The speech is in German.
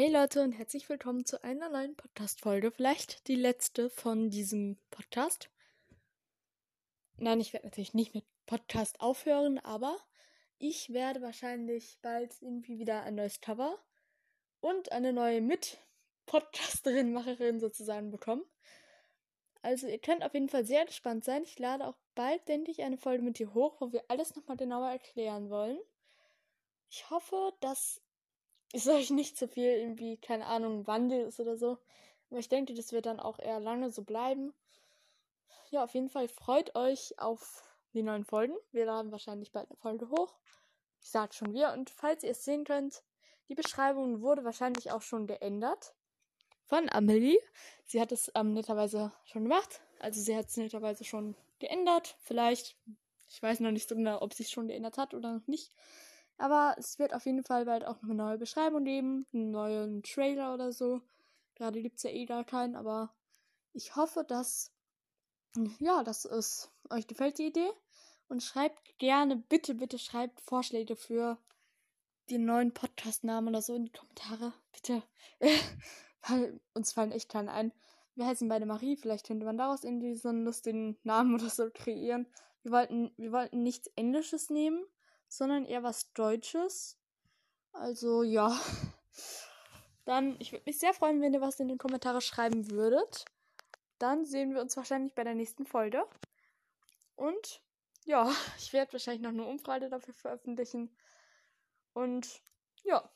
Hey Leute und herzlich willkommen zu einer neuen Podcast-Folge. Vielleicht die letzte von diesem Podcast. Nein, ich werde natürlich nicht mit Podcast aufhören, aber ich werde wahrscheinlich bald irgendwie wieder ein neues Cover und eine neue Mit-Podcasterin, Macherin sozusagen bekommen. Also ihr könnt auf jeden Fall sehr gespannt sein. Ich lade auch bald, denke ich, eine Folge mit dir hoch, wo wir alles nochmal genauer erklären wollen. Ich hoffe, dass es euch nicht zu so viel irgendwie, keine Ahnung, Wandel ist oder so. Aber ich denke, das wird dann auch eher lange so bleiben. Ja, auf jeden Fall freut euch auf die neuen Folgen. Wir laden wahrscheinlich bald eine Folge hoch. Ich sage schon wir. Und falls ihr es sehen könnt, die Beschreibung wurde wahrscheinlich auch schon geändert. Von Amelie. Sie hat es ähm, netterweise schon gemacht. Also sie hat es netterweise schon geändert. Vielleicht. Ich weiß noch nicht so genau, ob sie es schon geändert hat oder nicht. Aber es wird auf jeden Fall bald auch noch eine neue Beschreibung geben, einen neuen Trailer oder so. Gerade gibt es ja eh gar keinen, aber ich hoffe, dass, ja, dass es euch gefällt, die Idee. Und schreibt gerne, bitte, bitte schreibt Vorschläge für den neuen Podcast-Namen oder so in die Kommentare. Bitte. Weil uns fallen echt keine ein. Wir heißen beide Marie, vielleicht könnte man daraus irgendwie so einen lustigen Namen oder so kreieren. Wir wollten, wir wollten nichts Englisches nehmen, sondern eher was Deutsches. Also ja. Dann, ich würde mich sehr freuen, wenn ihr was in den Kommentare schreiben würdet. Dann sehen wir uns wahrscheinlich bei der nächsten Folge. Und ja, ich werde wahrscheinlich noch eine Umfrage dafür veröffentlichen. Und ja.